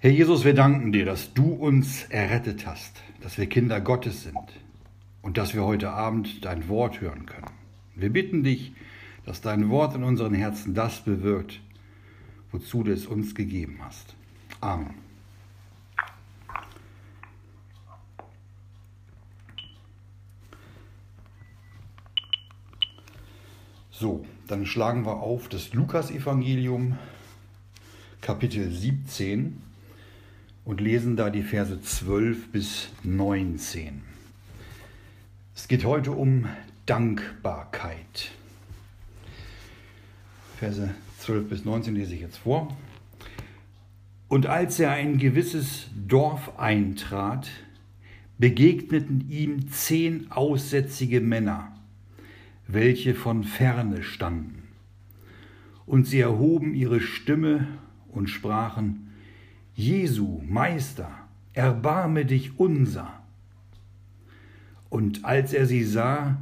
Herr Jesus, wir danken dir, dass du uns errettet hast, dass wir Kinder Gottes sind und dass wir heute Abend dein Wort hören können. Wir bitten dich, dass dein Wort in unseren Herzen das bewirkt, wozu du es uns gegeben hast. Amen. So, dann schlagen wir auf das Lukasevangelium, Kapitel 17 und lesen da die Verse 12 bis 19. Es geht heute um Dankbarkeit. Verse 12 bis 19 lese ich jetzt vor. Und als er ein gewisses Dorf eintrat, begegneten ihm zehn aussätzige Männer, welche von ferne standen. Und sie erhoben ihre Stimme und sprachen, Jesu, Meister, erbarme dich unser. Und als er sie sah,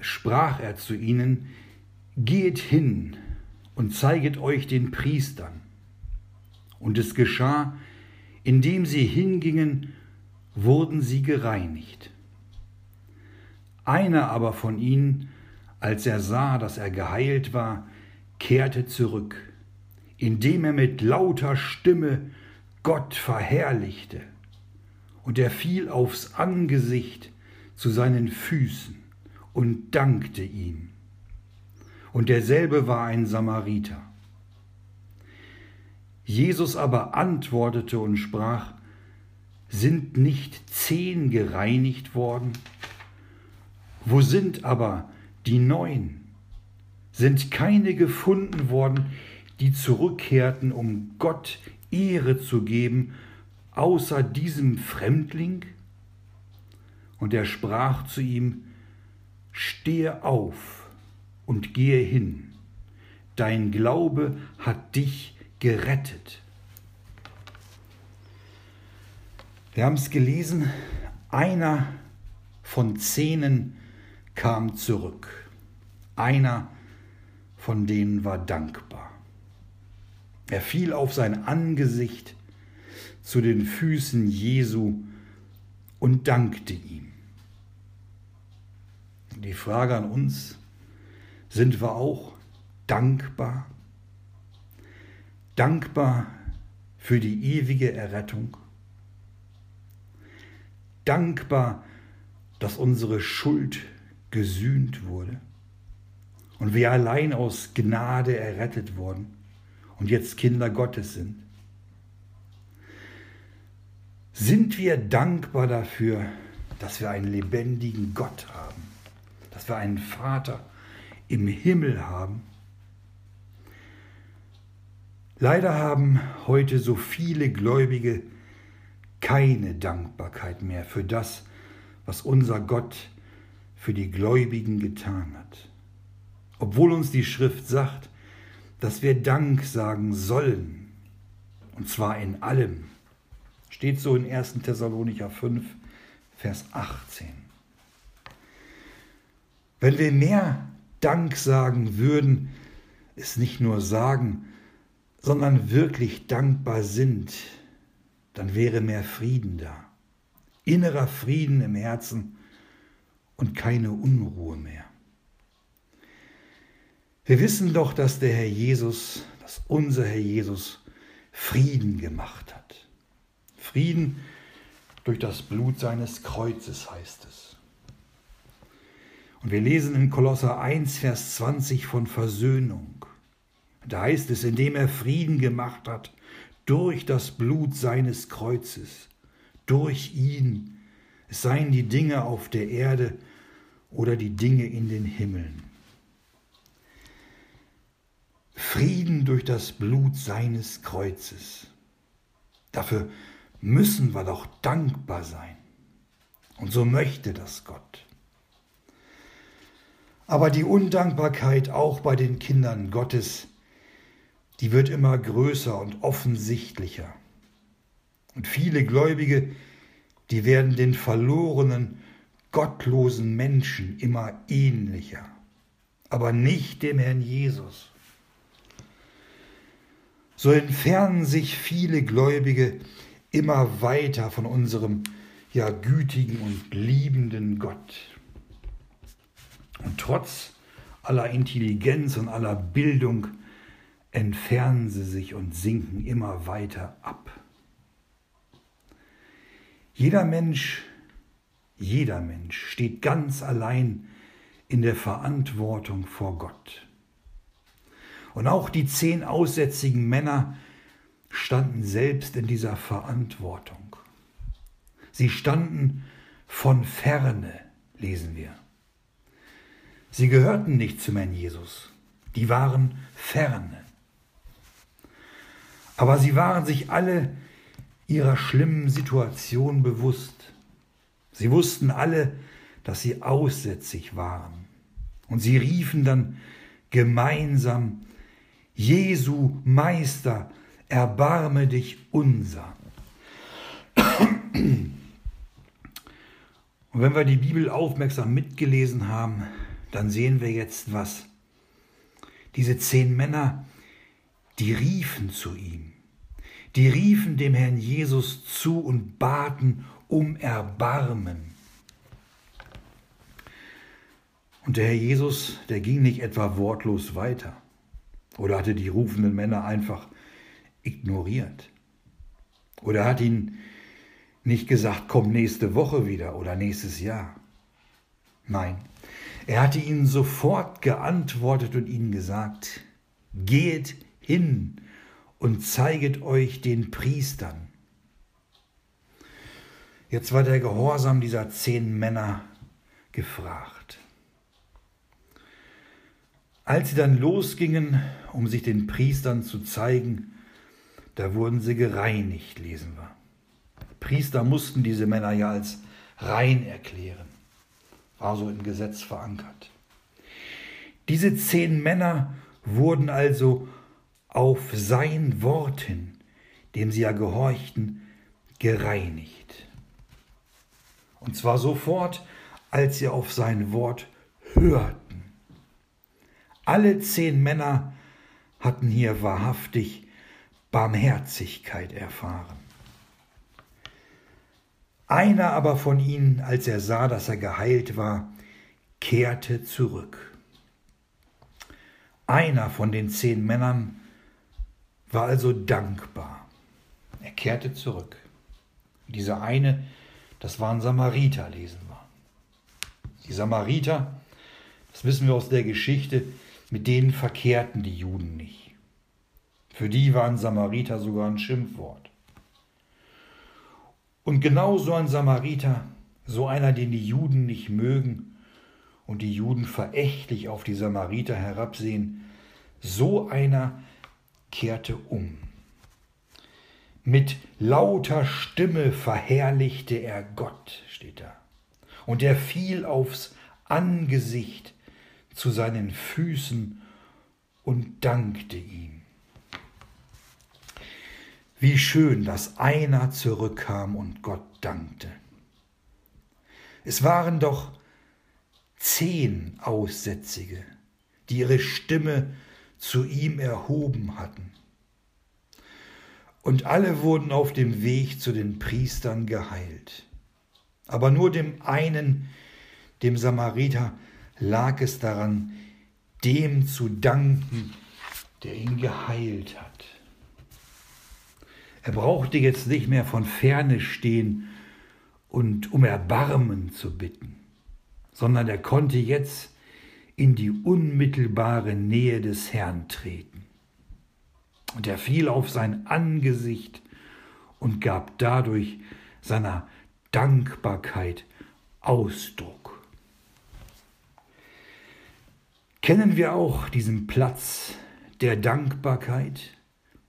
sprach er zu ihnen, Geht hin und zeiget euch den Priestern. Und es geschah, indem sie hingingen, wurden sie gereinigt. Einer aber von ihnen, als er sah, dass er geheilt war, kehrte zurück, indem er mit lauter Stimme Gott verherrlichte, und er fiel aufs Angesicht zu seinen Füßen und dankte ihm. Und derselbe war ein Samariter. Jesus aber antwortete und sprach, sind nicht zehn gereinigt worden? Wo sind aber die neun? Sind keine gefunden worden, die zurückkehrten, um Gott Ehre zu geben, außer diesem Fremdling? Und er sprach zu ihm, Stehe auf und gehe hin, dein Glaube hat dich gerettet. Wir haben es gelesen, einer von zehnen kam zurück, einer von denen war dankbar. Er fiel auf sein Angesicht zu den Füßen Jesu und dankte ihm. Die Frage an uns, sind wir auch dankbar? Dankbar für die ewige Errettung? Dankbar, dass unsere Schuld gesühnt wurde und wir allein aus Gnade errettet wurden? Und jetzt Kinder Gottes sind. Sind wir dankbar dafür, dass wir einen lebendigen Gott haben, dass wir einen Vater im Himmel haben? Leider haben heute so viele Gläubige keine Dankbarkeit mehr für das, was unser Gott für die Gläubigen getan hat. Obwohl uns die Schrift sagt, dass wir Dank sagen sollen. Und zwar in allem. Steht so in 1. Thessalonicher 5, Vers 18. Wenn wir mehr Dank sagen würden, es nicht nur sagen, sondern wirklich dankbar sind, dann wäre mehr Frieden da. Innerer Frieden im Herzen und keine Unruhe mehr. Wir wissen doch, dass der Herr Jesus, dass unser Herr Jesus Frieden gemacht hat. Frieden durch das Blut seines Kreuzes heißt es. Und wir lesen in Kolosser 1, Vers 20 von Versöhnung. Da heißt es, indem er Frieden gemacht hat durch das Blut seines Kreuzes, durch ihn, es seien die Dinge auf der Erde oder die Dinge in den Himmeln. Frieden durch das Blut seines Kreuzes. Dafür müssen wir doch dankbar sein. Und so möchte das Gott. Aber die Undankbarkeit auch bei den Kindern Gottes, die wird immer größer und offensichtlicher. Und viele Gläubige, die werden den verlorenen, gottlosen Menschen immer ähnlicher, aber nicht dem Herrn Jesus. So entfernen sich viele Gläubige immer weiter von unserem ja gütigen und liebenden Gott. Und trotz aller Intelligenz und aller Bildung entfernen sie sich und sinken immer weiter ab. Jeder Mensch, jeder Mensch steht ganz allein in der Verantwortung vor Gott. Und auch die zehn aussätzigen Männer standen selbst in dieser Verantwortung. Sie standen von ferne, lesen wir. Sie gehörten nicht zum Herrn Jesus, die waren ferne. Aber sie waren sich alle ihrer schlimmen Situation bewusst. Sie wussten alle, dass sie aussätzig waren. Und sie riefen dann gemeinsam, Jesu Meister, erbarme dich unser. Und wenn wir die Bibel aufmerksam mitgelesen haben, dann sehen wir jetzt was. Diese zehn Männer, die riefen zu ihm. Die riefen dem Herrn Jesus zu und baten um Erbarmen. Und der Herr Jesus, der ging nicht etwa wortlos weiter oder hatte die rufenden Männer einfach ignoriert oder hat ihnen nicht gesagt, komm nächste Woche wieder oder nächstes Jahr. Nein, er hatte ihnen sofort geantwortet und ihnen gesagt, geht hin und zeiget euch den Priestern. Jetzt war der Gehorsam dieser zehn Männer gefragt. Als sie dann losgingen, um sich den Priestern zu zeigen, da wurden sie gereinigt, lesen wir. Priester mussten diese Männer ja als rein erklären, war so im Gesetz verankert. Diese zehn Männer wurden also auf sein Wort hin, dem sie ja gehorchten, gereinigt. Und zwar sofort, als sie auf sein Wort hörten. Alle zehn Männer hatten hier wahrhaftig Barmherzigkeit erfahren. Einer aber von ihnen, als er sah, dass er geheilt war, kehrte zurück. Einer von den zehn Männern war also dankbar. Er kehrte zurück. Dieser eine, das waren Samariter, lesen wir. Die Samariter, das wissen wir aus der Geschichte, mit denen verkehrten die Juden nicht. Für die waren Samariter sogar ein Schimpfwort. Und genau so ein Samariter, so einer, den die Juden nicht mögen und die Juden verächtlich auf die Samariter herabsehen, so einer kehrte um. Mit lauter Stimme verherrlichte er Gott, steht da. Und er fiel aufs Angesicht zu seinen Füßen und dankte ihm. Wie schön, dass einer zurückkam und Gott dankte. Es waren doch zehn Aussätzige, die ihre Stimme zu ihm erhoben hatten. Und alle wurden auf dem Weg zu den Priestern geheilt. Aber nur dem einen, dem Samariter, lag es daran, dem zu danken, der ihn geheilt hat. Er brauchte jetzt nicht mehr von ferne stehen und um Erbarmen zu bitten, sondern er konnte jetzt in die unmittelbare Nähe des Herrn treten. Und er fiel auf sein Angesicht und gab dadurch seiner Dankbarkeit Ausdruck. Kennen wir auch diesen Platz der Dankbarkeit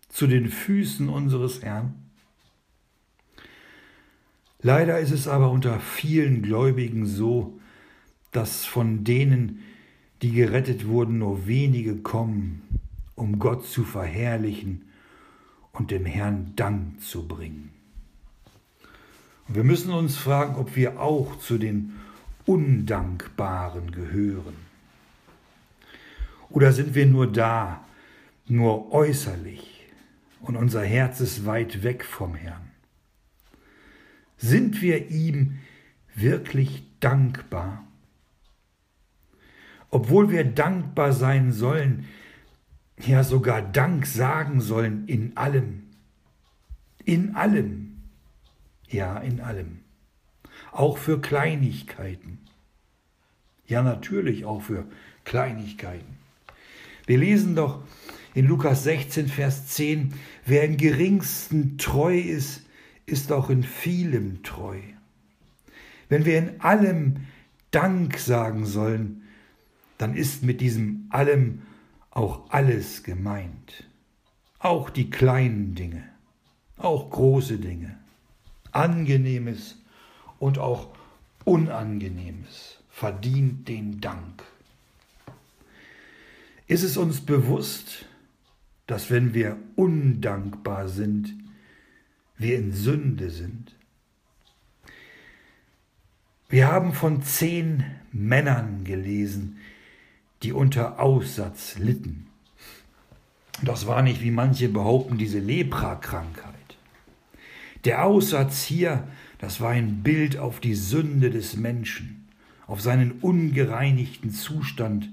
zu den Füßen unseres Herrn? Leider ist es aber unter vielen Gläubigen so, dass von denen, die gerettet wurden, nur wenige kommen, um Gott zu verherrlichen und dem Herrn Dank zu bringen. Und wir müssen uns fragen, ob wir auch zu den Undankbaren gehören. Oder sind wir nur da, nur äußerlich, und unser Herz ist weit weg vom Herrn. Sind wir ihm wirklich dankbar? Obwohl wir dankbar sein sollen, ja sogar Dank sagen sollen in allem. In allem. Ja, in allem. Auch für Kleinigkeiten. Ja, natürlich auch für Kleinigkeiten. Wir lesen doch in Lukas 16, Vers 10, wer im geringsten treu ist, ist auch in vielem treu. Wenn wir in allem Dank sagen sollen, dann ist mit diesem allem auch alles gemeint. Auch die kleinen Dinge, auch große Dinge, angenehmes und auch unangenehmes verdient den Dank. Ist es uns bewusst, dass wenn wir undankbar sind, wir in Sünde sind? Wir haben von zehn Männern gelesen, die unter Aussatz litten. Das war nicht, wie manche behaupten, diese Leprakrankheit. Der Aussatz hier, das war ein Bild auf die Sünde des Menschen, auf seinen ungereinigten Zustand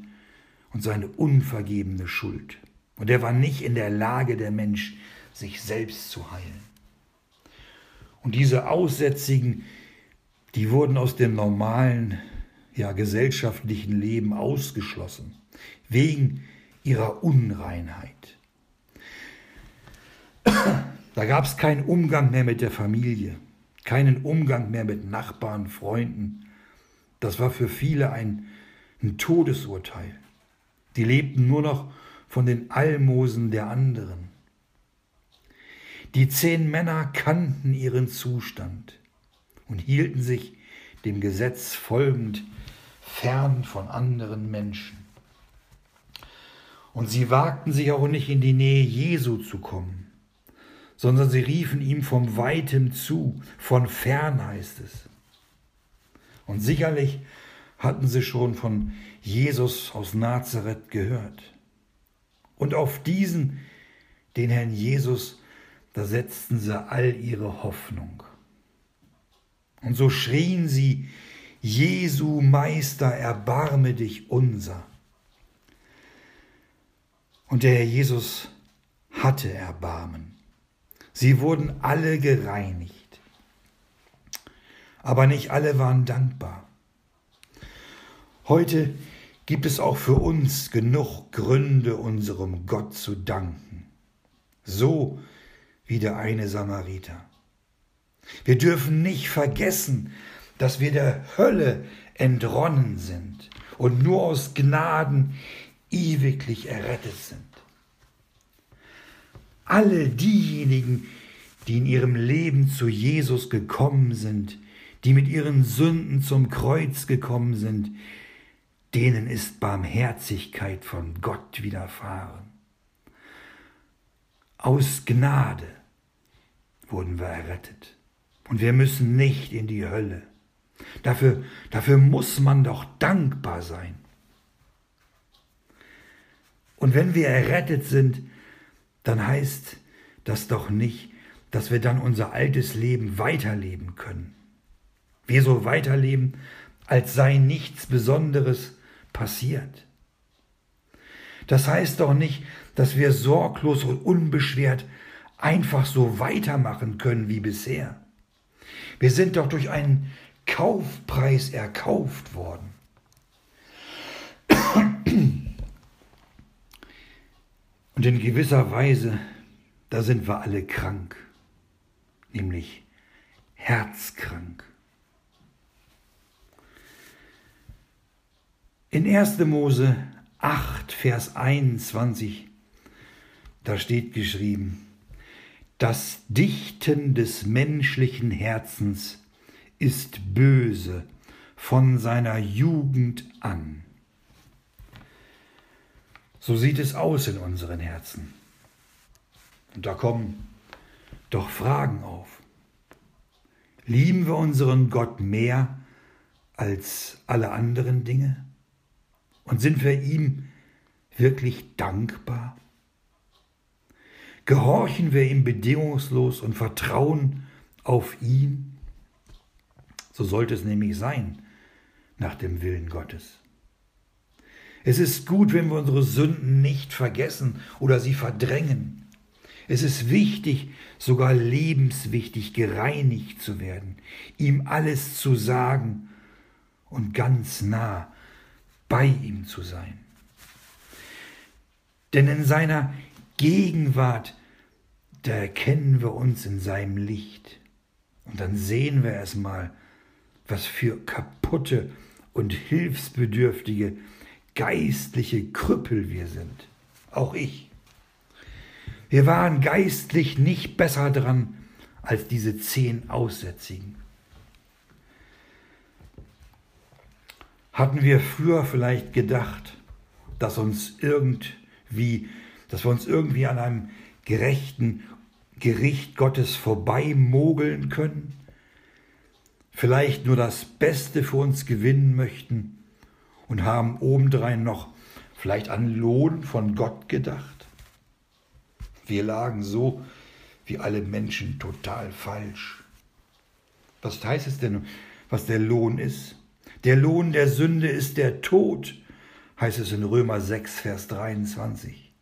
und seine unvergebene Schuld. Und er war nicht in der Lage, der Mensch, sich selbst zu heilen. Und diese Aussätzigen, die wurden aus dem normalen ja, gesellschaftlichen Leben ausgeschlossen, wegen ihrer Unreinheit. Da gab es keinen Umgang mehr mit der Familie, keinen Umgang mehr mit Nachbarn, Freunden. Das war für viele ein, ein Todesurteil. Die lebten nur noch von den Almosen der anderen. Die zehn Männer kannten ihren Zustand und hielten sich dem Gesetz folgend fern von anderen Menschen. Und sie wagten sich auch nicht in die Nähe Jesu zu kommen, sondern sie riefen ihm vom Weitem zu, von fern heißt es. Und sicherlich hatten sie schon von Jesus aus Nazareth gehört. Und auf diesen, den Herrn Jesus, da setzten sie all ihre Hoffnung. Und so schrien sie, Jesu Meister, erbarme dich unser. Und der Herr Jesus hatte Erbarmen. Sie wurden alle gereinigt. Aber nicht alle waren dankbar. Heute gibt es auch für uns genug Gründe, unserem Gott zu danken. So wie der eine Samariter. Wir dürfen nicht vergessen, dass wir der Hölle entronnen sind und nur aus Gnaden ewiglich errettet sind. Alle diejenigen, die in ihrem Leben zu Jesus gekommen sind, die mit ihren Sünden zum Kreuz gekommen sind, denen ist Barmherzigkeit von Gott widerfahren. Aus Gnade wurden wir errettet. Und wir müssen nicht in die Hölle. Dafür, dafür muss man doch dankbar sein. Und wenn wir errettet sind, dann heißt das doch nicht, dass wir dann unser altes Leben weiterleben können. Wir so weiterleben, als sei nichts Besonderes passiert. Das heißt doch nicht, dass wir sorglos und unbeschwert einfach so weitermachen können wie bisher. Wir sind doch durch einen Kaufpreis erkauft worden. Und in gewisser Weise, da sind wir alle krank, nämlich herzkrank. In 1. Mose 8, Vers 21, da steht geschrieben, das Dichten des menschlichen Herzens ist böse von seiner Jugend an. So sieht es aus in unseren Herzen. Und da kommen doch Fragen auf. Lieben wir unseren Gott mehr als alle anderen Dinge? Und sind wir ihm wirklich dankbar? Gehorchen wir ihm bedingungslos und vertrauen auf ihn? So sollte es nämlich sein nach dem Willen Gottes. Es ist gut, wenn wir unsere Sünden nicht vergessen oder sie verdrängen. Es ist wichtig, sogar lebenswichtig, gereinigt zu werden, ihm alles zu sagen und ganz nah bei ihm zu sein. Denn in seiner Gegenwart, da erkennen wir uns in seinem Licht. Und dann sehen wir erstmal, was für kaputte und hilfsbedürftige geistliche Krüppel wir sind. Auch ich. Wir waren geistlich nicht besser dran als diese zehn Aussätzigen. Hatten wir früher vielleicht gedacht, dass uns irgendwie, dass wir uns irgendwie an einem gerechten Gericht Gottes vorbeimogeln können? Vielleicht nur das Beste für uns gewinnen möchten und haben obendrein noch vielleicht an Lohn von Gott gedacht? Wir lagen so wie alle Menschen total falsch. Was heißt es denn, was der Lohn ist? Der Lohn der Sünde ist der Tod, heißt es in Römer 6, Vers 23.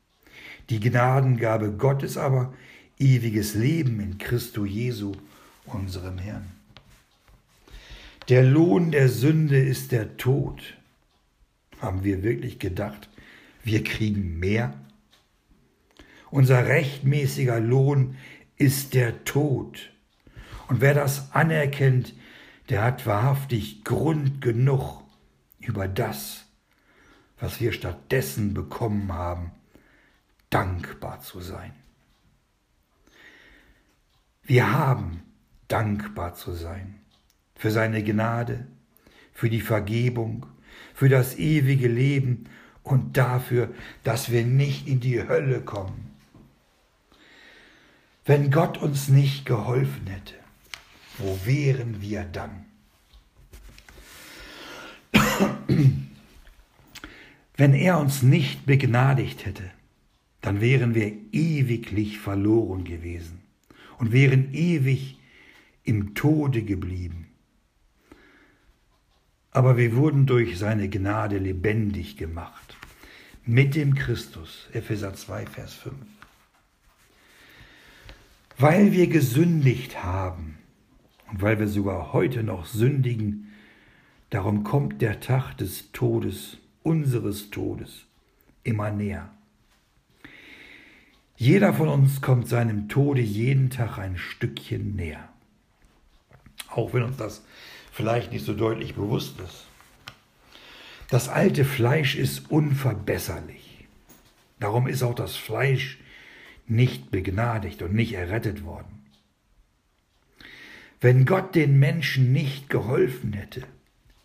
Die Gnadengabe Gottes aber ewiges Leben in Christo Jesu, unserem Herrn. Der Lohn der Sünde ist der Tod. Haben wir wirklich gedacht, wir kriegen mehr? Unser rechtmäßiger Lohn ist der Tod. Und wer das anerkennt, der hat wahrhaftig Grund genug, über das, was wir stattdessen bekommen haben, dankbar zu sein. Wir haben dankbar zu sein für seine Gnade, für die Vergebung, für das ewige Leben und dafür, dass wir nicht in die Hölle kommen. Wenn Gott uns nicht geholfen hätte, wo wären wir dann? Wenn er uns nicht begnadigt hätte, dann wären wir ewiglich verloren gewesen und wären ewig im Tode geblieben. Aber wir wurden durch seine Gnade lebendig gemacht. Mit dem Christus. Epheser 2, Vers 5. Weil wir gesündigt haben und weil wir sogar heute noch sündigen, darum kommt der Tag des Todes, unseres Todes, immer näher. Jeder von uns kommt seinem Tode jeden Tag ein Stückchen näher. Auch wenn uns das vielleicht nicht so deutlich bewusst ist. Das alte Fleisch ist unverbesserlich. Darum ist auch das Fleisch nicht begnadigt und nicht errettet worden. Wenn Gott den Menschen nicht geholfen hätte,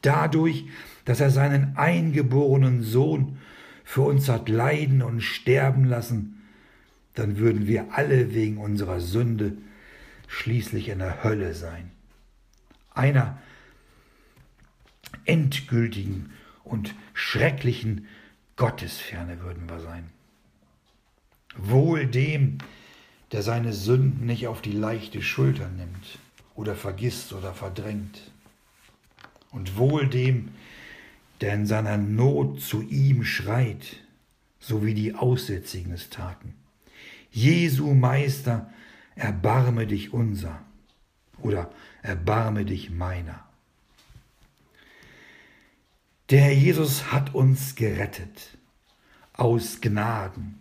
dadurch, dass er seinen eingeborenen Sohn für uns hat leiden und sterben lassen, dann würden wir alle wegen unserer Sünde schließlich in der Hölle sein. Einer endgültigen und schrecklichen Gottesferne würden wir sein. Wohl dem, der seine Sünden nicht auf die leichte Schulter nimmt oder vergisst oder verdrängt. Und wohl dem, der in seiner Not zu ihm schreit, so wie die Aussätzigen es taten. Jesu Meister, erbarme dich unser oder erbarme dich meiner. Der Herr Jesus hat uns gerettet aus Gnaden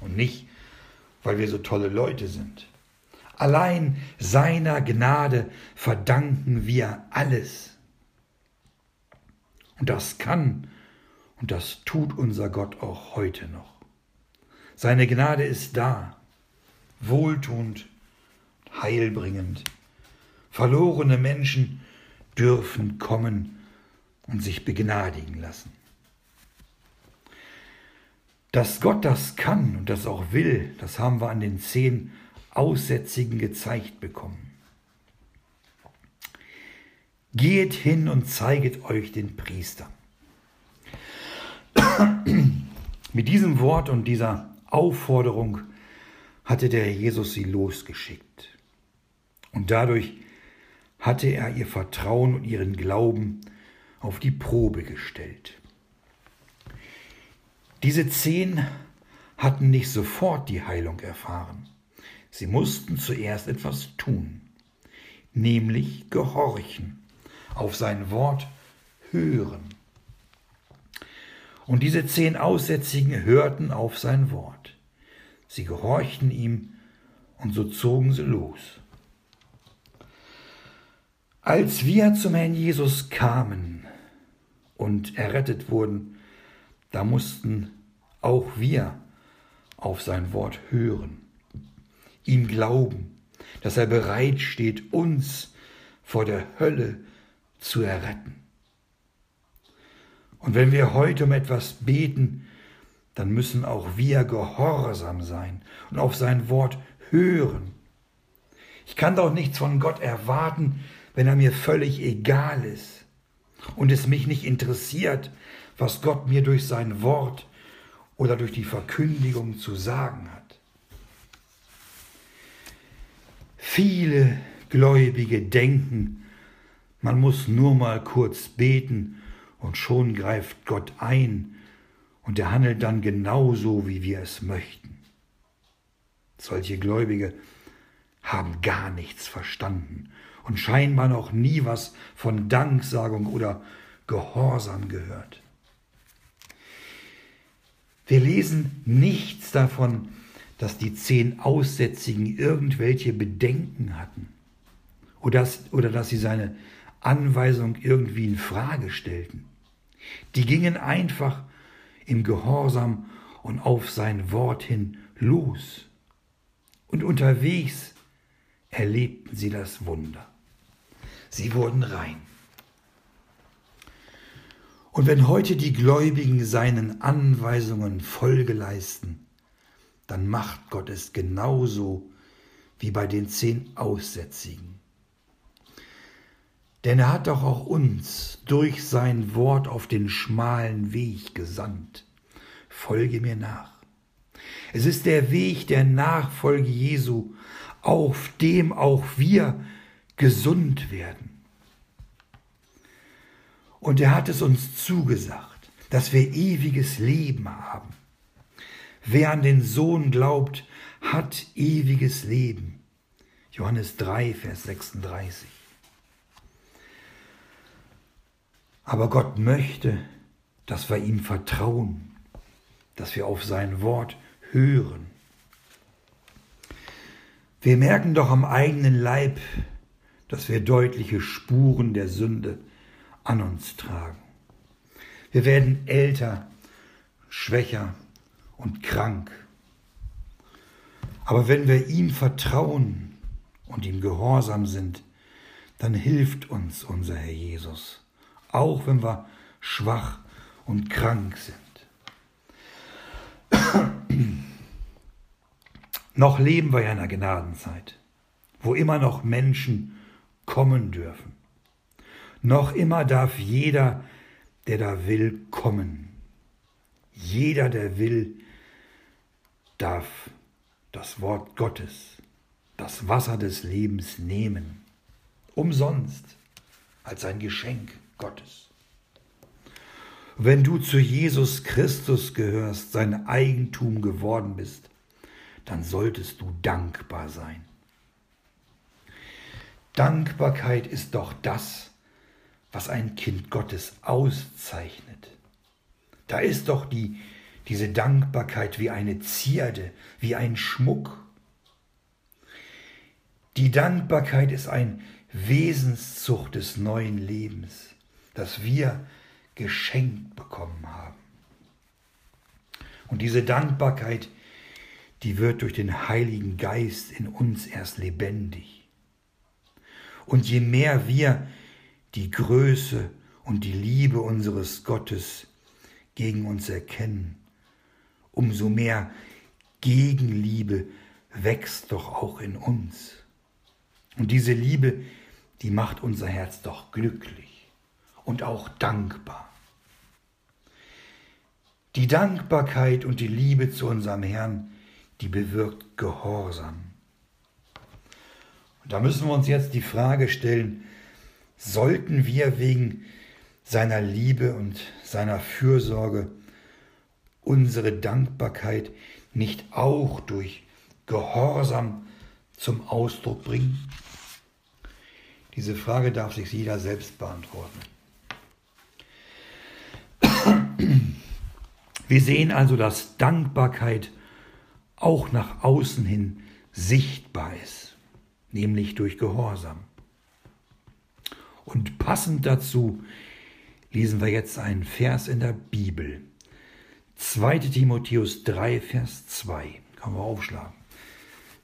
und nicht, weil wir so tolle Leute sind. Allein seiner Gnade verdanken wir alles. Und das kann und das tut unser Gott auch heute noch. Seine Gnade ist da, wohltuend, heilbringend. Verlorene Menschen dürfen kommen und sich begnadigen lassen. Dass Gott das kann und das auch will, das haben wir an den zehn Aussätzigen gezeigt bekommen. Geht hin und zeiget euch den Priester. Mit diesem Wort und dieser Aufforderung hatte der Jesus sie losgeschickt. Und dadurch hatte er ihr Vertrauen und ihren Glauben auf die Probe gestellt. Diese zehn hatten nicht sofort die Heilung erfahren. Sie mussten zuerst etwas tun, nämlich gehorchen, auf sein Wort hören. Und diese zehn Aussätzigen hörten auf sein Wort. Sie gehorchten ihm und so zogen sie los. Als wir zum Herrn Jesus kamen und errettet wurden, da mussten auch wir auf sein Wort hören, ihm glauben, dass er bereit steht, uns vor der Hölle zu erretten. Und wenn wir heute um etwas beten, dann müssen auch wir gehorsam sein und auf sein Wort hören. Ich kann doch nichts von Gott erwarten, wenn er mir völlig egal ist und es mich nicht interessiert, was Gott mir durch sein Wort oder durch die Verkündigung zu sagen hat. Viele Gläubige denken, man muss nur mal kurz beten und schon greift Gott ein und er handelt dann genauso, wie wir es möchten. Solche Gläubige haben gar nichts verstanden und scheinbar noch nie was von Danksagung oder Gehorsam gehört. Wir lesen nichts davon, dass die zehn Aussätzigen irgendwelche Bedenken hatten oder dass, oder dass sie seine Anweisung irgendwie in Frage stellten. Die gingen einfach im Gehorsam und auf sein Wort hin los. Und unterwegs erlebten sie das Wunder. Sie wurden rein. Und wenn heute die Gläubigen seinen Anweisungen Folge leisten, dann macht Gott es genauso wie bei den zehn Aussätzigen. Denn er hat doch auch uns durch sein Wort auf den schmalen Weg gesandt. Folge mir nach. Es ist der Weg der Nachfolge Jesu, auf dem auch wir gesund werden. Und er hat es uns zugesagt, dass wir ewiges Leben haben. Wer an den Sohn glaubt, hat ewiges Leben. Johannes 3, Vers 36. Aber Gott möchte, dass wir ihm vertrauen, dass wir auf sein Wort hören. Wir merken doch am eigenen Leib, dass wir deutliche Spuren der Sünde an uns tragen. Wir werden älter, schwächer und krank. Aber wenn wir ihm vertrauen und ihm gehorsam sind, dann hilft uns unser Herr Jesus, auch wenn wir schwach und krank sind. noch leben wir ja in einer Gnadenzeit, wo immer noch Menschen kommen dürfen. Noch immer darf jeder, der da will, kommen. Jeder, der will, darf das Wort Gottes, das Wasser des Lebens nehmen. Umsonst, als ein Geschenk Gottes. Wenn du zu Jesus Christus gehörst, sein Eigentum geworden bist, dann solltest du dankbar sein. Dankbarkeit ist doch das, was ein Kind Gottes auszeichnet. Da ist doch die, diese Dankbarkeit wie eine Zierde, wie ein Schmuck. Die Dankbarkeit ist ein Wesenszucht des neuen Lebens, das wir geschenkt bekommen haben. Und diese Dankbarkeit, die wird durch den Heiligen Geist in uns erst lebendig. Und je mehr wir die Größe und die Liebe unseres Gottes gegen uns erkennen, umso mehr Gegenliebe wächst doch auch in uns. Und diese Liebe, die macht unser Herz doch glücklich und auch dankbar. Die Dankbarkeit und die Liebe zu unserem Herrn, die bewirkt Gehorsam. Und da müssen wir uns jetzt die Frage stellen, sollten wir wegen seiner Liebe und seiner Fürsorge unsere Dankbarkeit nicht auch durch Gehorsam zum Ausdruck bringen? Diese Frage darf sich jeder selbst beantworten. Wir sehen also, dass Dankbarkeit auch nach außen hin sichtbar ist, nämlich durch Gehorsam. Und passend dazu lesen wir jetzt einen Vers in der Bibel. 2 Timotheus 3, Vers 2. Kann man aufschlagen.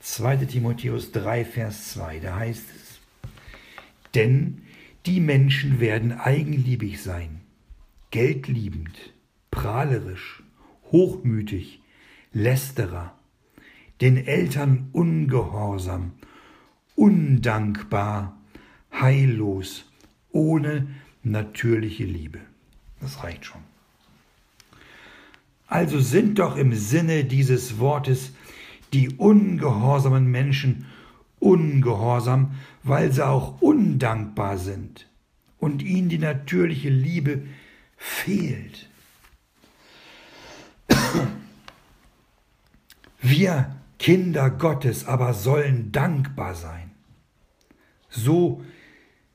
2 Timotheus 3, Vers 2. Da heißt es, denn die Menschen werden eigenliebig sein, geldliebend, prahlerisch, hochmütig, lästerer, den Eltern ungehorsam, undankbar, heillos, ohne natürliche Liebe. Das reicht schon. Also sind doch im Sinne dieses Wortes die ungehorsamen Menschen ungehorsam, weil sie auch undankbar sind und ihnen die natürliche Liebe fehlt. Wir Kinder Gottes aber sollen dankbar sein. So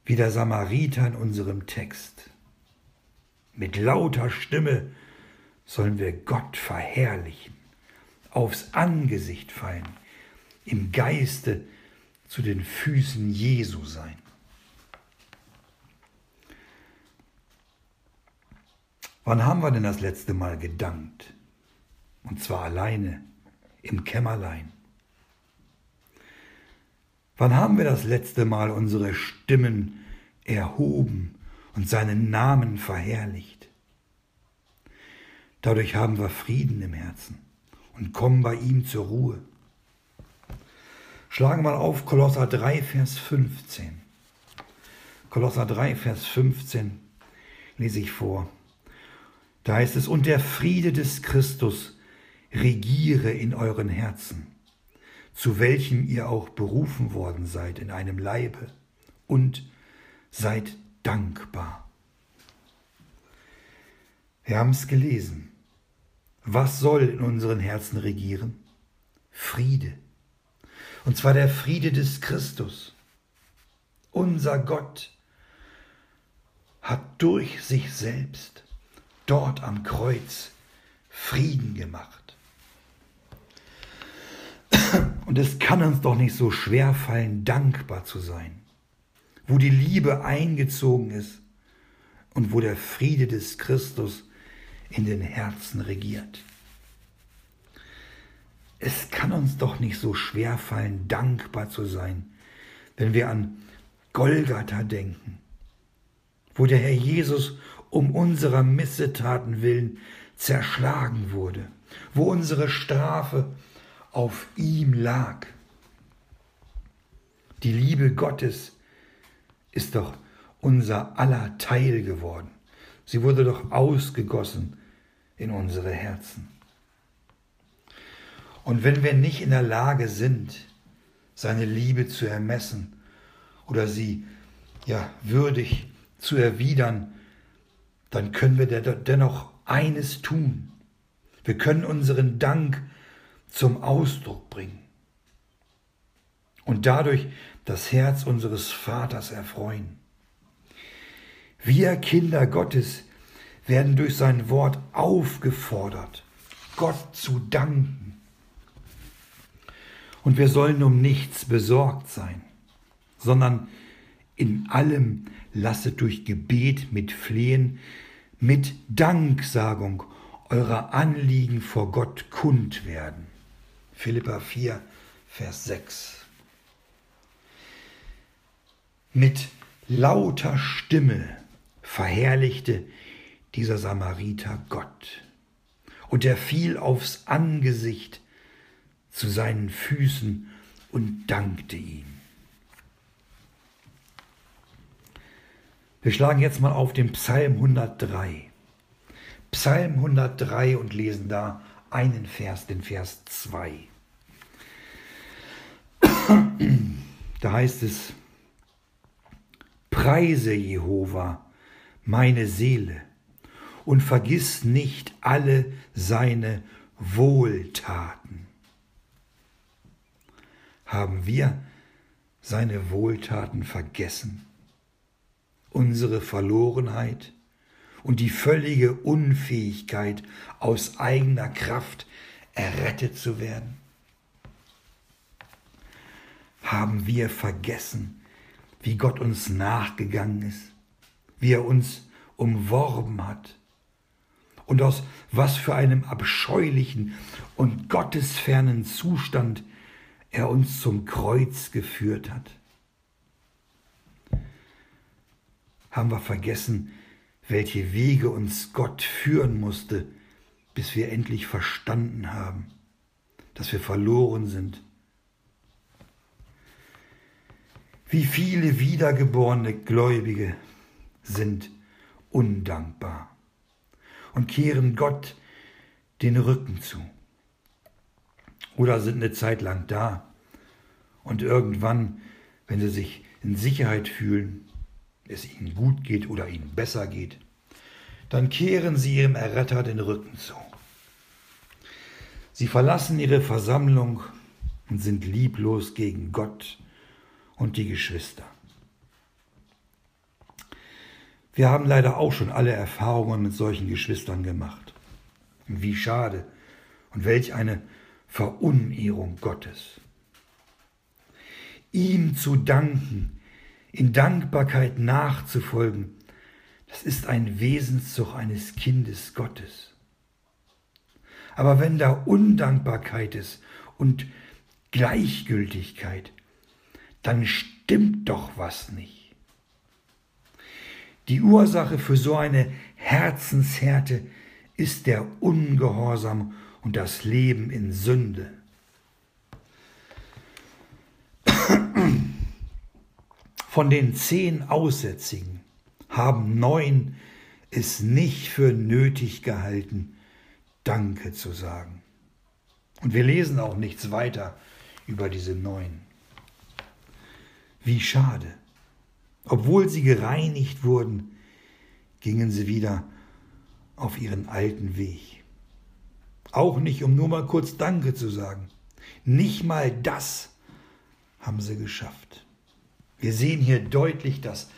wie der Samariter in unserem Text. Mit lauter Stimme sollen wir Gott verherrlichen, aufs Angesicht fallen, im Geiste zu den Füßen Jesu sein. Wann haben wir denn das letzte Mal gedankt? Und zwar alleine im Kämmerlein. Wann haben wir das letzte Mal unsere Stimmen erhoben und seinen Namen verherrlicht? Dadurch haben wir Frieden im Herzen und kommen bei ihm zur Ruhe. Schlagen wir auf Kolosser 3, Vers 15. Kolosser 3, Vers 15 lese ich vor. Da heißt es, und der Friede des Christus regiere in euren Herzen, zu welchem ihr auch berufen worden seid in einem Leibe, und seid dankbar. Wir haben es gelesen. Was soll in unseren Herzen regieren? Friede. Und zwar der Friede des Christus. Unser Gott hat durch sich selbst dort am Kreuz Frieden gemacht. Und es kann uns doch nicht so schwer fallen, dankbar zu sein, wo die Liebe eingezogen ist und wo der Friede des Christus in den Herzen regiert. Es kann uns doch nicht so schwer fallen, dankbar zu sein, wenn wir an Golgatha denken, wo der Herr Jesus um unserer Missetaten willen zerschlagen wurde, wo unsere Strafe auf ihm lag. Die Liebe Gottes ist doch unser aller Teil geworden. Sie wurde doch ausgegossen in unsere Herzen. Und wenn wir nicht in der Lage sind, seine Liebe zu ermessen oder sie ja würdig zu erwidern, dann können wir dennoch eines tun. Wir können unseren Dank zum Ausdruck bringen und dadurch das Herz unseres Vaters erfreuen. Wir Kinder Gottes werden durch sein Wort aufgefordert, Gott zu danken. Und wir sollen um nichts besorgt sein, sondern in allem lasset durch Gebet mit Flehen, mit Danksagung eurer Anliegen vor Gott kund werden. Philippa 4, Vers 6. Mit lauter Stimme verherrlichte dieser Samariter Gott. Und er fiel aufs Angesicht zu seinen Füßen und dankte ihm. Wir schlagen jetzt mal auf den Psalm 103. Psalm 103 und lesen da einen Vers, den Vers 2. Da heißt es, Preise Jehova, meine Seele, und vergiss nicht alle seine Wohltaten. Haben wir seine Wohltaten vergessen? Unsere Verlorenheit und die völlige Unfähigkeit, aus eigener Kraft errettet zu werden? Haben wir vergessen, wie Gott uns nachgegangen ist, wie er uns umworben hat und aus was für einem abscheulichen und gottesfernen Zustand er uns zum Kreuz geführt hat. Haben wir vergessen, welche Wege uns Gott führen musste, bis wir endlich verstanden haben, dass wir verloren sind. Wie viele wiedergeborene Gläubige sind undankbar und kehren Gott den Rücken zu. Oder sind eine Zeit lang da und irgendwann, wenn sie sich in Sicherheit fühlen, es ihnen gut geht oder ihnen besser geht, dann kehren sie ihrem Erretter den Rücken zu. Sie verlassen ihre Versammlung und sind lieblos gegen Gott und die Geschwister. Wir haben leider auch schon alle Erfahrungen mit solchen Geschwistern gemacht. Wie schade und welch eine Verunehrung Gottes. Ihm zu danken, in Dankbarkeit nachzufolgen, das ist ein Wesenszug eines Kindes Gottes. Aber wenn da Undankbarkeit ist und Gleichgültigkeit, dann stimmt doch was nicht. Die Ursache für so eine Herzenshärte ist der Ungehorsam und das Leben in Sünde. Von den zehn Aussätzigen haben neun es nicht für nötig gehalten, Danke zu sagen. Und wir lesen auch nichts weiter über diese neun. Wie schade. Obwohl sie gereinigt wurden, gingen sie wieder auf ihren alten Weg. Auch nicht, um nur mal kurz Danke zu sagen. Nicht mal das haben sie geschafft. Wir sehen hier deutlich das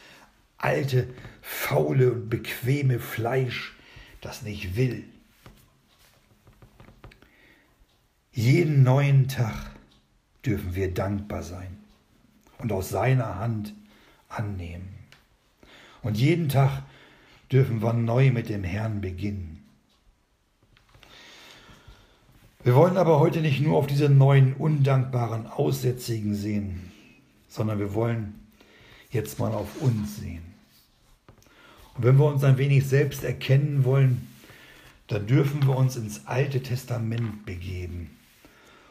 alte, faule und bequeme Fleisch, das nicht will. Jeden neuen Tag dürfen wir dankbar sein und aus seiner Hand annehmen. Und jeden Tag dürfen wir neu mit dem Herrn beginnen. Wir wollen aber heute nicht nur auf diese neuen undankbaren Aussätzigen sehen, sondern wir wollen jetzt mal auf uns sehen. Und wenn wir uns ein wenig selbst erkennen wollen, dann dürfen wir uns ins Alte Testament begeben.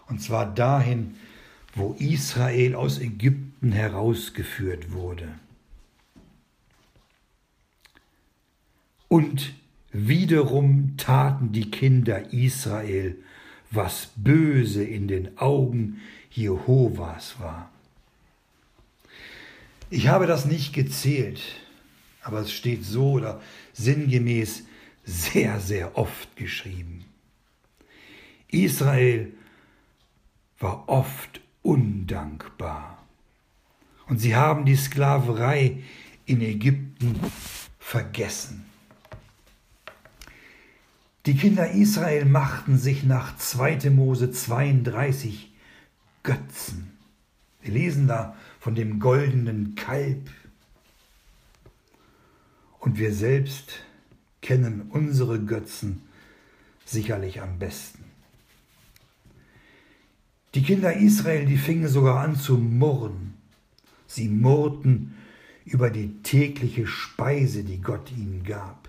Und zwar dahin, wo Israel aus Ägypten herausgeführt wurde. Und wiederum taten die Kinder Israel, was böse in den Augen Jehovas war. Ich habe das nicht gezählt, aber es steht so oder sinngemäß sehr, sehr oft geschrieben. Israel war oft undankbar. Und sie haben die Sklaverei in Ägypten vergessen. Die Kinder Israel machten sich nach 2. Mose 32 Götzen. Wir lesen da von dem goldenen Kalb. Und wir selbst kennen unsere Götzen sicherlich am besten. Die Kinder Israel, die fingen sogar an zu murren. Sie murrten über die tägliche Speise, die Gott ihnen gab.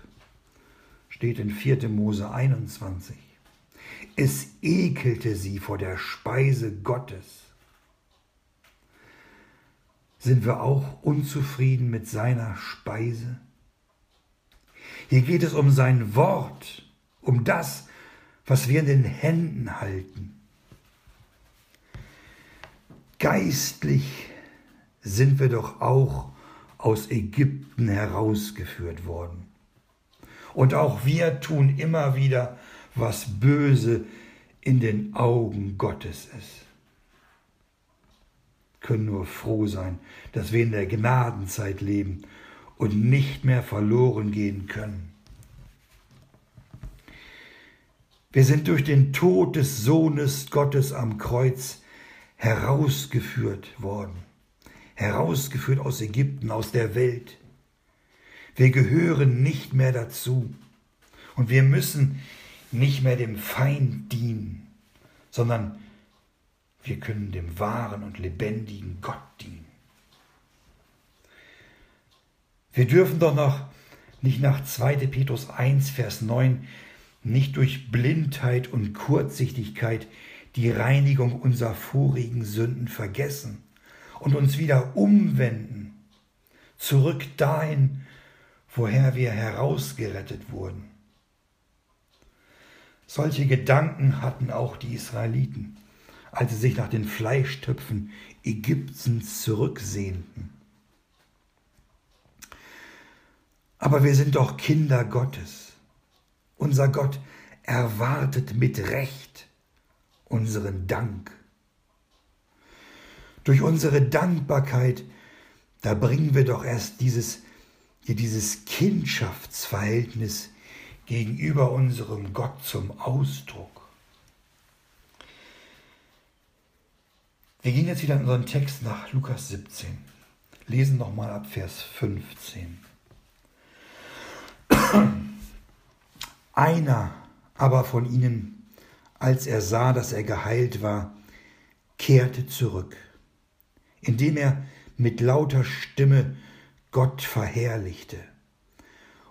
Steht in 4. Mose 21. Es ekelte sie vor der Speise Gottes. Sind wir auch unzufrieden mit seiner Speise? Hier geht es um sein Wort, um das, was wir in den Händen halten. Geistlich sind wir doch auch aus Ägypten herausgeführt worden. Und auch wir tun immer wieder, was böse in den Augen Gottes ist. Können nur froh sein, dass wir in der Gnadenzeit leben und nicht mehr verloren gehen können. Wir sind durch den Tod des Sohnes Gottes am Kreuz herausgeführt worden, herausgeführt aus Ägypten, aus der Welt. Wir gehören nicht mehr dazu und wir müssen nicht mehr dem Feind dienen, sondern wir können dem wahren und lebendigen Gott dienen. Wir dürfen doch noch nicht nach 2. Petrus 1, Vers 9 nicht durch Blindheit und Kurzsichtigkeit die Reinigung unserer vorigen Sünden vergessen und uns wieder umwenden, zurück dahin, woher wir herausgerettet wurden. Solche Gedanken hatten auch die Israeliten, als sie sich nach den Fleischtöpfen Ägyptens zurücksehnten. Aber wir sind doch Kinder Gottes. Unser Gott erwartet mit Recht unseren Dank. Durch unsere Dankbarkeit, da bringen wir doch erst dieses, dieses Kindschaftsverhältnis gegenüber unserem Gott zum Ausdruck. Wir gehen jetzt wieder in unseren Text nach Lukas 17, lesen nochmal ab Vers 15. Einer aber von ihnen, als er sah, dass er geheilt war, kehrte zurück, indem er mit lauter Stimme Gott verherrlichte.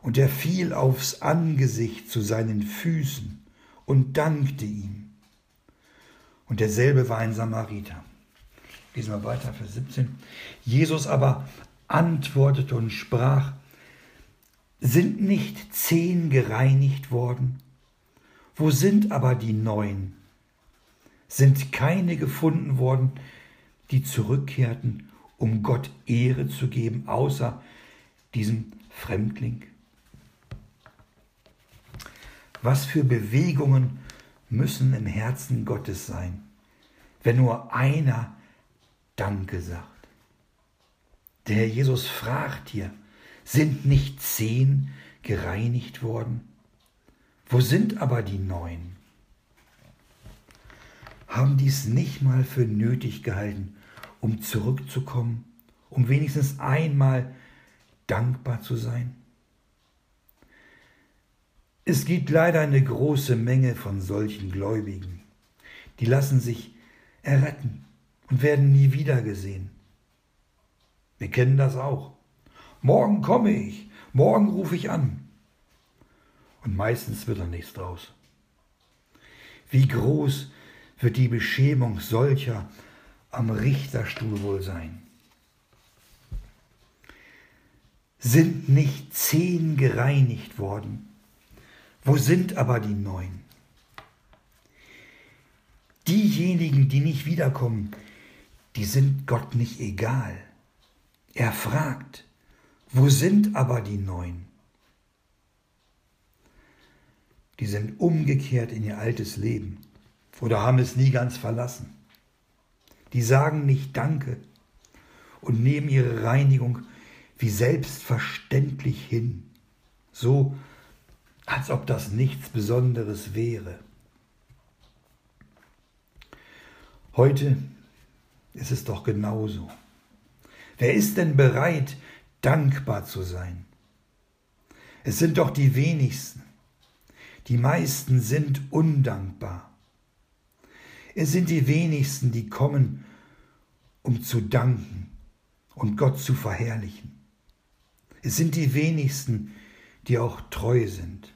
Und er fiel aufs Angesicht zu seinen Füßen und dankte ihm. Und derselbe war ein Samariter. Lesen wir weiter, Vers 17. Jesus aber antwortete und sprach, sind nicht zehn gereinigt worden? Wo sind aber die neun? Sind keine gefunden worden, die zurückkehrten, um Gott Ehre zu geben, außer diesem Fremdling? Was für Bewegungen müssen im Herzen Gottes sein, wenn nur einer Danke sagt? Der Herr Jesus fragt hier, sind nicht zehn gereinigt worden? Wo sind aber die neun? Haben dies nicht mal für nötig gehalten, um zurückzukommen, um wenigstens einmal dankbar zu sein? Es gibt leider eine große Menge von solchen Gläubigen, die lassen sich erretten und werden nie wiedergesehen. Wir kennen das auch. Morgen komme ich, morgen rufe ich an. Und meistens wird da nichts draus. Wie groß wird die Beschämung solcher am Richterstuhl wohl sein? Sind nicht zehn gereinigt worden? Wo sind aber die neun? Diejenigen, die nicht wiederkommen, die sind Gott nicht egal. Er fragt, wo sind aber die neun? Die sind umgekehrt in ihr altes Leben oder haben es nie ganz verlassen. Die sagen nicht Danke und nehmen ihre Reinigung wie selbstverständlich hin, so als ob das nichts Besonderes wäre. Heute ist es doch genauso. Wer ist denn bereit, dankbar zu sein? Es sind doch die wenigsten. Die meisten sind undankbar. Es sind die wenigsten, die kommen, um zu danken und Gott zu verherrlichen. Es sind die wenigsten, die auch treu sind.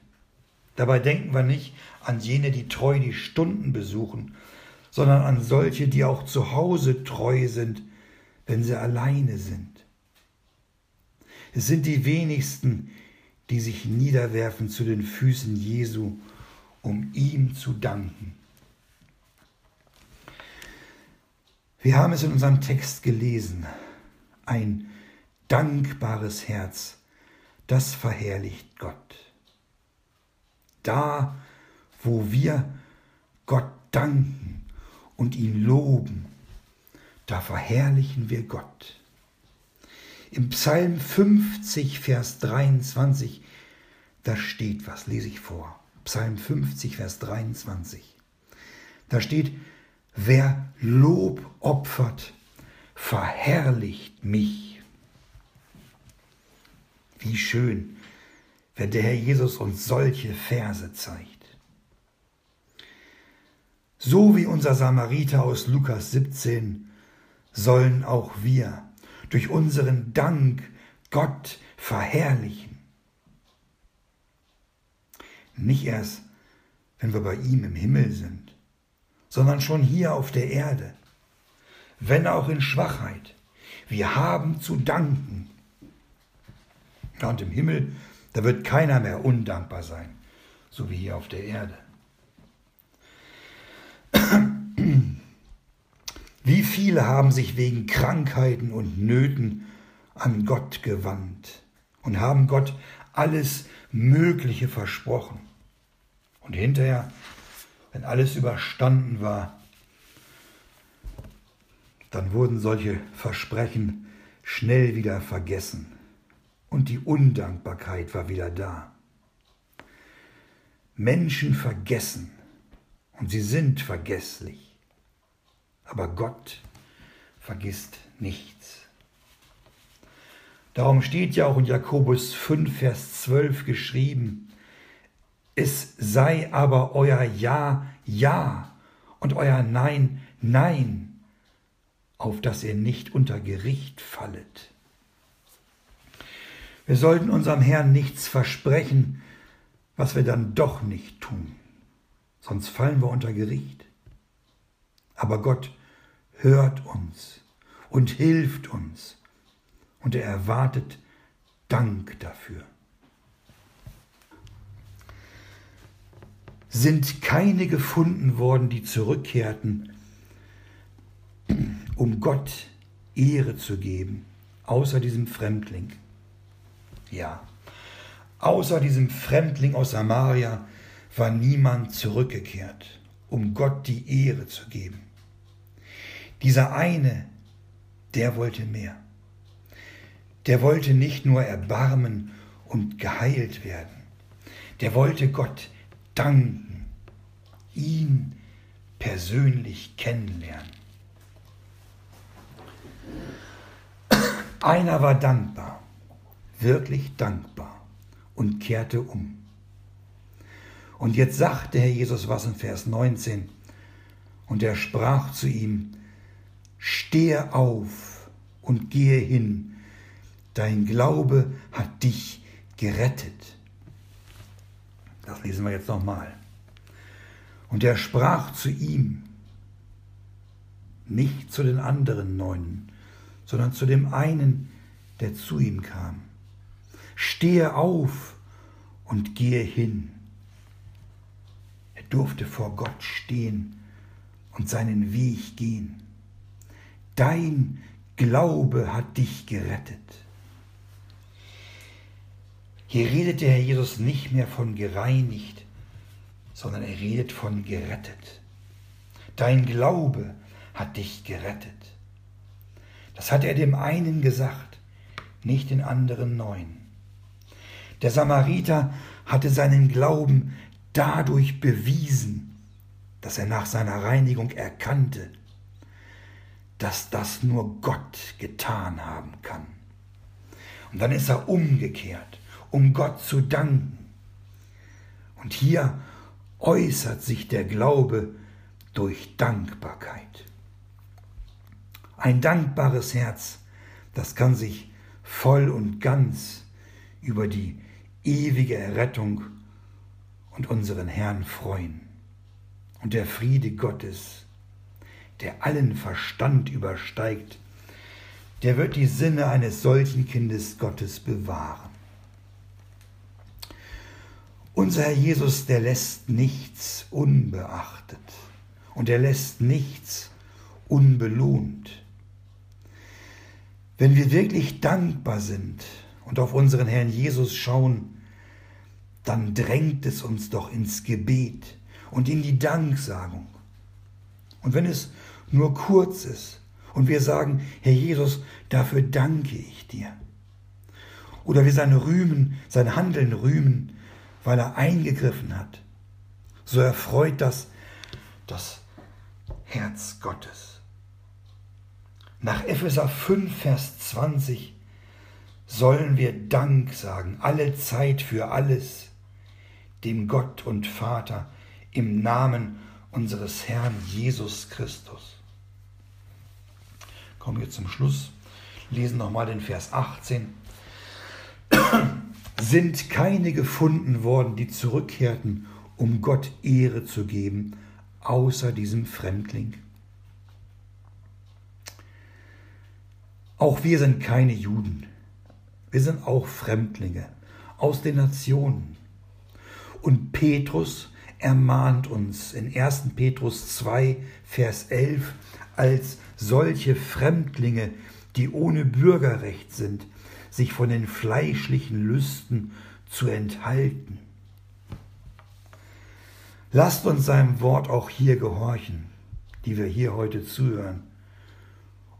Dabei denken wir nicht an jene, die treu die Stunden besuchen, sondern an solche, die auch zu Hause treu sind, wenn sie alleine sind. Es sind die wenigsten, die sich niederwerfen zu den Füßen Jesu, um ihm zu danken. Wir haben es in unserem Text gelesen. Ein dankbares Herz, das verherrlicht Gott. Da, wo wir Gott danken und ihn loben, da verherrlichen wir Gott. Im Psalm 50, Vers 23, da steht was, lese ich vor. Psalm 50, Vers 23. Da steht, wer Lob opfert, verherrlicht mich. Wie schön, wenn der Herr Jesus uns solche Verse zeigt. So wie unser Samariter aus Lukas 17 sollen auch wir durch unseren Dank Gott verherrlichen. Nicht erst, wenn wir bei ihm im Himmel sind, sondern schon hier auf der Erde, wenn auch in Schwachheit. Wir haben zu danken. Und im Himmel, da wird keiner mehr undankbar sein, so wie hier auf der Erde. Wie viele haben sich wegen Krankheiten und Nöten an Gott gewandt und haben Gott alles Mögliche versprochen. Und hinterher, wenn alles überstanden war, dann wurden solche Versprechen schnell wieder vergessen und die Undankbarkeit war wieder da. Menschen vergessen und sie sind vergesslich. Aber Gott vergisst nichts. Darum steht ja auch in Jakobus 5, Vers 12 geschrieben, es sei aber euer Ja, Ja und euer Nein, Nein, auf dass ihr nicht unter Gericht fallet. Wir sollten unserem Herrn nichts versprechen, was wir dann doch nicht tun, sonst fallen wir unter Gericht. Aber Gott hört uns und hilft uns und er erwartet Dank dafür. Sind keine gefunden worden, die zurückkehrten, um Gott Ehre zu geben, außer diesem Fremdling? Ja, außer diesem Fremdling aus Samaria war niemand zurückgekehrt, um Gott die Ehre zu geben. Dieser eine, der wollte mehr. Der wollte nicht nur erbarmen und geheilt werden. Der wollte Gott danken, ihn persönlich kennenlernen. Einer war dankbar, wirklich dankbar und kehrte um. Und jetzt sagte Herr Jesus was in Vers 19, und er sprach zu ihm, Stehe auf und gehe hin, dein Glaube hat dich gerettet. Das lesen wir jetzt nochmal. Und er sprach zu ihm, nicht zu den anderen Neunen, sondern zu dem einen, der zu ihm kam. Stehe auf und gehe hin. Er durfte vor Gott stehen und seinen Weg gehen. Dein Glaube hat dich gerettet. Hier redet der Herr Jesus nicht mehr von gereinigt, sondern er redet von gerettet. Dein Glaube hat dich gerettet. Das hat er dem einen gesagt, nicht den anderen neun. Der Samariter hatte seinen Glauben dadurch bewiesen, dass er nach seiner Reinigung erkannte, dass das nur Gott getan haben kann. Und dann ist er umgekehrt, um Gott zu danken. Und hier äußert sich der Glaube durch Dankbarkeit. Ein dankbares Herz, das kann sich voll und ganz über die ewige Errettung und unseren Herrn freuen. Und der Friede Gottes, der allen Verstand übersteigt, der wird die Sinne eines solchen Kindes Gottes bewahren. Unser Herr Jesus, der lässt nichts unbeachtet und er lässt nichts unbelohnt. Wenn wir wirklich dankbar sind und auf unseren Herrn Jesus schauen, dann drängt es uns doch ins Gebet und in die Danksagung. Und wenn es nur kurz ist und wir sagen, Herr Jesus, dafür danke ich dir. Oder wir sein Rühmen, sein Handeln rühmen, weil er eingegriffen hat. So erfreut das das Herz Gottes. Nach Epheser 5, Vers 20 sollen wir Dank sagen, alle Zeit für alles, dem Gott und Vater im Namen unseres Herrn Jesus Christus. Kommen wir zum Schluss, lesen nochmal den Vers 18. Sind keine gefunden worden, die zurückkehrten, um Gott Ehre zu geben, außer diesem Fremdling? Auch wir sind keine Juden. Wir sind auch Fremdlinge aus den Nationen. Und Petrus ermahnt uns in 1. Petrus 2, Vers 11, als solche Fremdlinge, die ohne Bürgerrecht sind, sich von den fleischlichen Lüsten zu enthalten. Lasst uns seinem Wort auch hier gehorchen, die wir hier heute zuhören,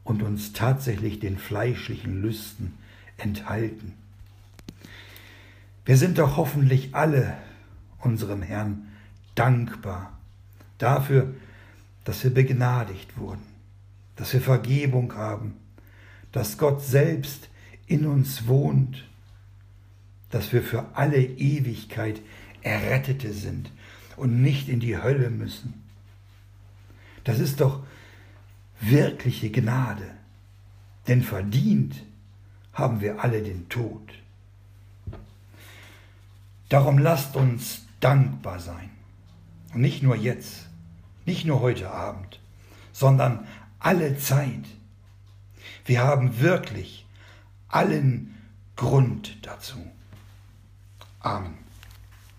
und uns tatsächlich den fleischlichen Lüsten enthalten. Wir sind doch hoffentlich alle unserem Herrn dankbar dafür, dass wir begnadigt wurden, dass wir Vergebung haben, dass Gott selbst in uns wohnt, dass wir für alle Ewigkeit Errettete sind und nicht in die Hölle müssen. Das ist doch wirkliche Gnade, denn verdient haben wir alle den Tod. Darum lasst uns dankbar sein. Und nicht nur jetzt, nicht nur heute Abend, sondern alle Zeit. Wir haben wirklich allen Grund dazu. Amen.